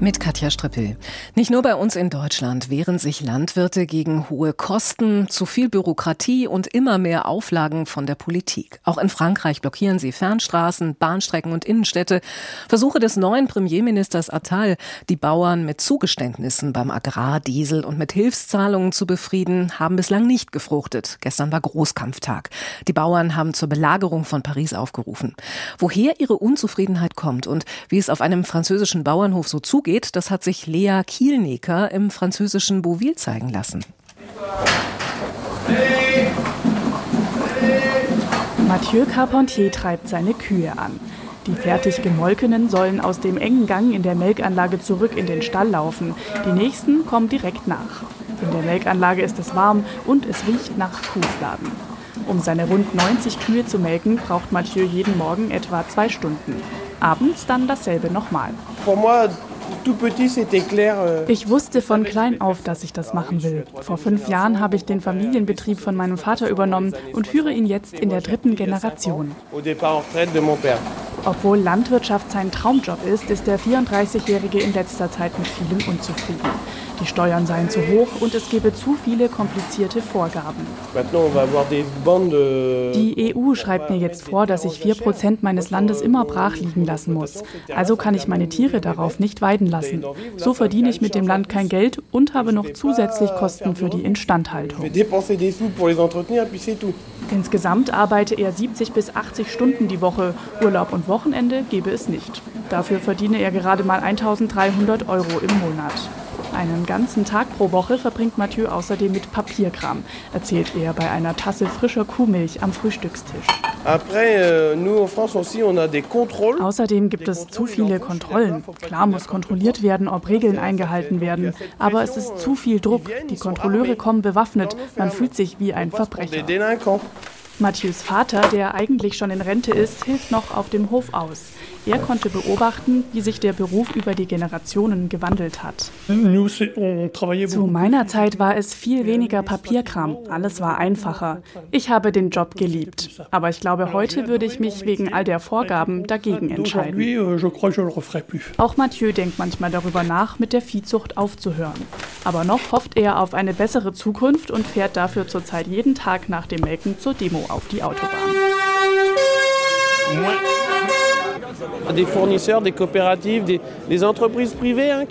mit Katja Strippel. Nicht nur bei uns in Deutschland wehren sich Landwirte gegen hohe Kosten, zu viel Bürokratie und immer mehr Auflagen von der Politik. Auch in Frankreich blockieren sie Fernstraßen, Bahnstrecken und Innenstädte. Versuche des neuen Premierministers Attal, die Bauern mit Zugeständnissen beim Agrardiesel und mit Hilfszahlungen zu befrieden, haben bislang nicht gefruchtet. Gestern war Großkampftag. Die Bauern haben zur Belagerung von Paris aufgerufen. Woher ihre Unzufriedenheit kommt und wie es auf einem französischen Bauernhof so zugeht, geht, das hat sich Lea Kielneker im französischen Bouville zeigen lassen. Mathieu Carpentier treibt seine Kühe an. Die fertig gemolkenen sollen aus dem engen Gang in der Melkanlage zurück in den Stall laufen. Die nächsten kommen direkt nach. In der Melkanlage ist es warm und es riecht nach Kuhfladen. Um seine rund 90 Kühe zu melken, braucht Mathieu jeden Morgen etwa zwei Stunden. Abends dann dasselbe nochmal. Euh, ich wusste von klein auf, dass ich das machen will. Vor fünf Jahren habe ich den Familienbetrieb von meinem Vater übernommen und führe ihn jetzt in der dritten Generation. Obwohl Landwirtschaft sein Traumjob ist, ist der 34-Jährige in letzter Zeit mit vielem unzufrieden. Die Steuern seien zu hoch und es gebe zu viele komplizierte Vorgaben. Die EU schreibt mir jetzt vor, dass ich 4% meines Landes immer brach liegen lassen muss. Also kann ich meine Tiere darauf nicht weiden lassen. So verdiene ich mit dem Land kein Geld und habe noch zusätzlich Kosten für die Instandhaltung. Insgesamt arbeite er 70 bis 80 Stunden die Woche. Urlaub und Wochenende gebe es nicht. Dafür verdiene er gerade mal 1300 Euro im Monat. Einen ganzen Tag pro Woche verbringt Mathieu außerdem mit Papierkram, erzählt er bei einer Tasse frischer Kuhmilch am Frühstückstisch. Euh, außerdem gibt es zu viele Kontrollen. Klar muss kontrolliert werden, ob Regeln eingehalten werden, aber es ist zu viel Druck. Die Kontrolleure kommen bewaffnet, man fühlt sich wie ein Verbrecher. Mathieu's Vater, der eigentlich schon in Rente ist, hilft noch auf dem Hof aus. Er konnte beobachten, wie sich der Beruf über die Generationen gewandelt hat. Zu meiner Zeit war es viel weniger Papierkram, alles war einfacher. Ich habe den Job geliebt, aber ich glaube, heute würde ich mich wegen all der Vorgaben dagegen entscheiden. Euh, Auch Mathieu denkt manchmal darüber nach, mit der Viehzucht aufzuhören. Aber noch hofft er auf eine bessere Zukunft und fährt dafür zurzeit jeden Tag nach dem Melken zur Demo auf die Autobahn.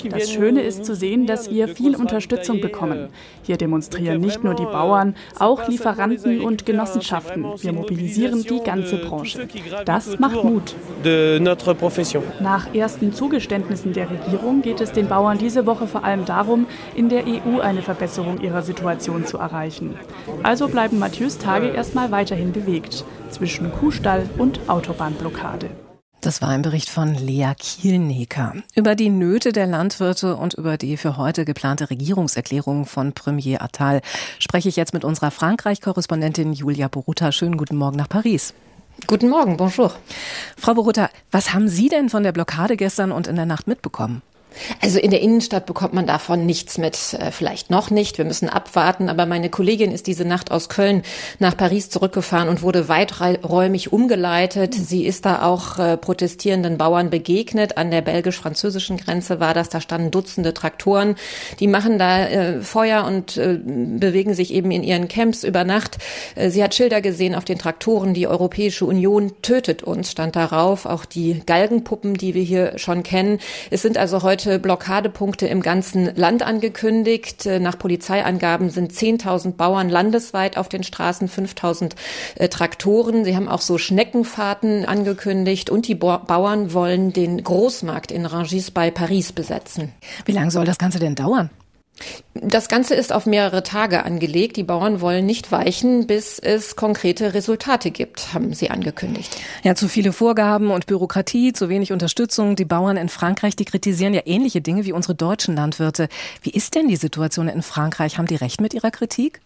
Das Schöne ist zu sehen, dass wir viel Unterstützung bekommen. Hier demonstrieren nicht nur die Bauern, auch Lieferanten und Genossenschaften. Wir mobilisieren die ganze Branche. Das macht Mut. Nach ersten Zugeständnissen der Regierung geht es den Bauern diese Woche vor allem darum, in der EU eine Verbesserung ihrer Situation zu erreichen. Also bleiben Mathieu's Tage erstmal weiterhin bewegt zwischen Kuhstall und Autobahnblockade. Das war ein Bericht von Lea Kielneker über die Nöte der Landwirte und über die für heute geplante Regierungserklärung von Premier Attal spreche ich jetzt mit unserer Frankreich-Korrespondentin Julia Boruta. Schönen guten Morgen nach Paris. Guten Morgen, bonjour. Frau Boruta, was haben Sie denn von der Blockade gestern und in der Nacht mitbekommen? Also in der Innenstadt bekommt man davon nichts mit, äh, vielleicht noch nicht. Wir müssen abwarten. Aber meine Kollegin ist diese Nacht aus Köln nach Paris zurückgefahren und wurde weiträumig umgeleitet. Sie ist da auch äh, protestierenden Bauern begegnet. An der belgisch-französischen Grenze war das. Da standen Dutzende Traktoren. Die machen da äh, Feuer und bewegen sich eben in ihren Camps über Nacht. Sie hat Schilder gesehen auf den Traktoren. Die Europäische Union tötet uns, stand darauf. Auch die Galgenpuppen, die wir hier schon kennen. Es sind also heute heute Blockadepunkte im ganzen Land angekündigt. Äh, nach Polizeiangaben sind 10.000 Bauern landesweit auf den Straßen, 5.000 äh, Traktoren. Sie haben auch so Schneckenfahrten angekündigt und die Bauern wollen den Großmarkt in Rangis bei Paris besetzen. Wie lange soll das Ganze denn dauern? Das Ganze ist auf mehrere Tage angelegt. Die Bauern wollen nicht weichen, bis es konkrete Resultate gibt, haben sie angekündigt. Ja, zu viele Vorgaben und Bürokratie, zu wenig Unterstützung. Die Bauern in Frankreich, die kritisieren ja ähnliche Dinge wie unsere deutschen Landwirte. Wie ist denn die Situation in Frankreich? Haben die recht mit ihrer Kritik?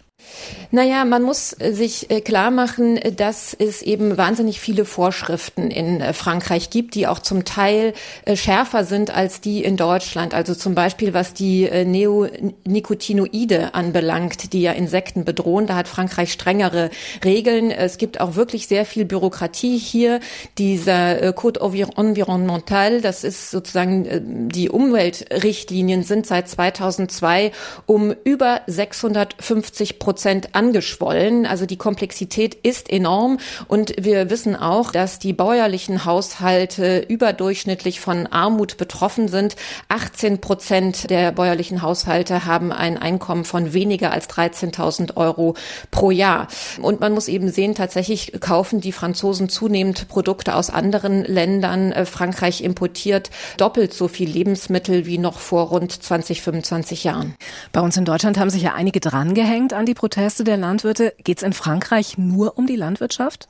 Naja, man muss äh, sich äh, klar machen, dass es eben wahnsinnig viele Vorschriften in äh, Frankreich gibt, die auch zum Teil schärfer sind als die in Deutschland. Also zum Beispiel, was die Neonicotinoide anbelangt, die ja Insekten bedrohen. Da hat Frankreich strengere Regeln. Es gibt auch wirklich sehr viel Bürokratie hier. Dieser Code environnemental, das ist sozusagen die Umweltrichtlinien sind seit 2002 um über 650 Prozent angeschwollen. Also die Komplexität ist enorm und wir wissen auch, dass die bäuerlichen Haushalte überdurchschnittlich von Armut betroffen sind. 18 Prozent der bäuerlichen Haushalte haben ein Einkommen von weniger als 13.000 Euro pro Jahr. Und man muss eben sehen, tatsächlich kaufen die Franzosen zunehmend Produkte aus anderen Ländern. Äh, Frankreich importiert doppelt so viel Lebensmittel wie noch vor rund 20, 25 Jahren. Bei uns in Deutschland haben sich ja einige drangehängt an die Proteste der Landwirte. Geht es in Frankreich nur um die Landwirtschaft?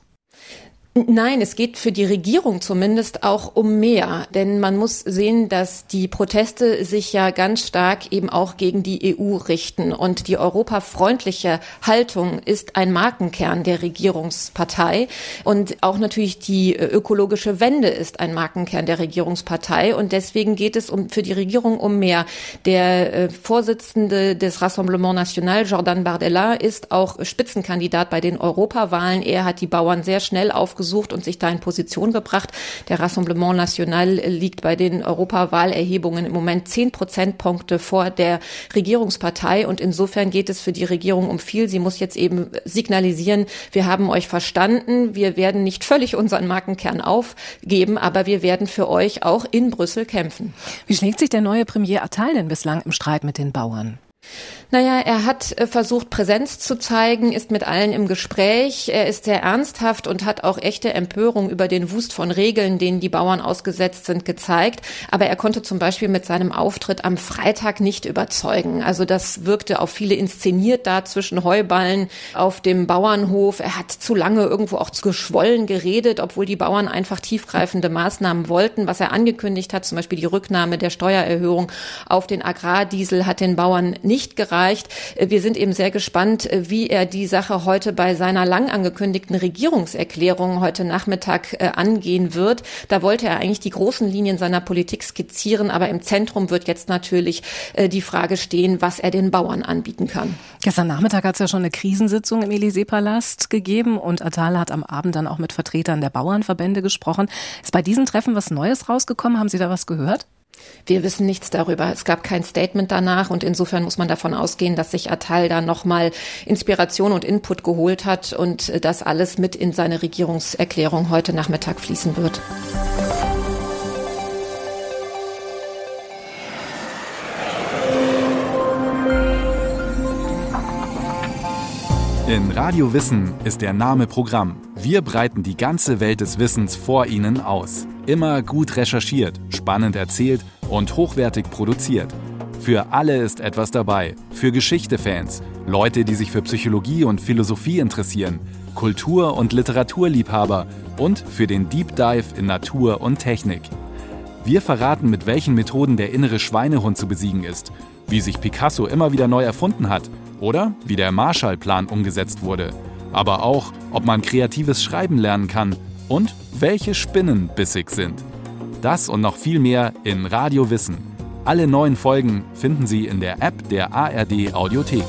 Nein, es geht für die Regierung zumindest auch um mehr, denn man muss sehen, dass die Proteste sich ja ganz stark eben auch gegen die EU richten und die europafreundliche Haltung ist ein Markenkern der Regierungspartei und auch natürlich die ökologische Wende ist ein Markenkern der Regierungspartei und deswegen geht es um, für die Regierung um mehr. Der äh, Vorsitzende des Rassemblement National, Jordan Bardella, ist auch Spitzenkandidat bei den Europawahlen. Er hat die Bauern sehr schnell aufgesucht gesucht und sich da in Position gebracht. Der Rassemblement National liegt bei den Europawahlerhebungen im Moment zehn Prozentpunkte vor der Regierungspartei und insofern geht es für die Regierung um viel. Sie muss jetzt eben signalisieren, wir haben euch verstanden, wir werden nicht völlig unseren Markenkern aufgeben, aber wir werden für euch auch in Brüssel kämpfen. Wie schlägt sich der neue Premier Attal denn bislang im Streit mit den Bauern? Naja, er hat äh, versucht, Präsenz zu zeigen, ist mit allen im Gespräch. Er ist sehr ernsthaft und hat auch echte Empörung über den Wust von Regeln, denen die Bauern ausgesetzt sind, gezeigt. Aber er konnte zum Beispiel mit seinem Auftritt am Freitag nicht überzeugen. Also das wirkte auf viele inszeniert da zwischen Heuballen auf dem Bauernhof. Er hat zu lange irgendwo auch zu geschwollen geredet, obwohl die Bauern einfach tiefgreifende Maßnahmen wollten. Was er angekündigt hat, zum Beispiel die Rücknahme der Steuererhöhung auf den Agrardiesel, hat den Bauern nicht gereicht erreicht. Äh, wir sind eben sehr gespannt, äh, wie er die Sache heute bei seiner lang angekündigten Regierungserklärung heute Nachmittag äh, angehen wird. Da wollte er eigentlich die großen Linien seiner Politik skizzieren, aber im Zentrum wird jetzt natürlich die Frage stehen, was er den Bauern anbieten kann. Gestern Nachmittag hat es ja schon eine Krisensitzung im Élysée-Palast gegeben und Attal hat am Abend dann auch mit Vertretern der Bauernverbände gesprochen. Ist bei diesen Treffen was Neues rausgekommen? Haben Sie da was gehört? Wir wissen nichts darüber. Es gab kein Statement danach und insofern muss man davon ausgehen, dass sich Attal da nochmal Inspiration und Input geholt hat und das alles mit in seine Regierungserklärung heute Nachmittag fließen wird. In Radio Wissen ist der Name Programm. Wir breiten die ganze Welt des Wissens vor Ihnen aus. Immer gut recherchiert, spannend erzählt und hochwertig produziert. Für alle ist etwas dabei. Für Geschichte-Fans, Leute, die sich für Psychologie und Philosophie interessieren, Kultur- und Literaturliebhaber und für den Deep Dive in Natur und Technik. Wir verraten, mit welchen Methoden der innere Schweinehund zu besiegen ist, wie sich Picasso immer wieder neu erfunden hat oder wie der Marshallplan umgesetzt wurde. Aber auch, ob man kreatives Schreiben lernen kann und welche Spinnen bissig sind. Das und noch viel mehr in Radio Wissen. Alle neuen Folgen finden Sie in der App der ARD Audiothek.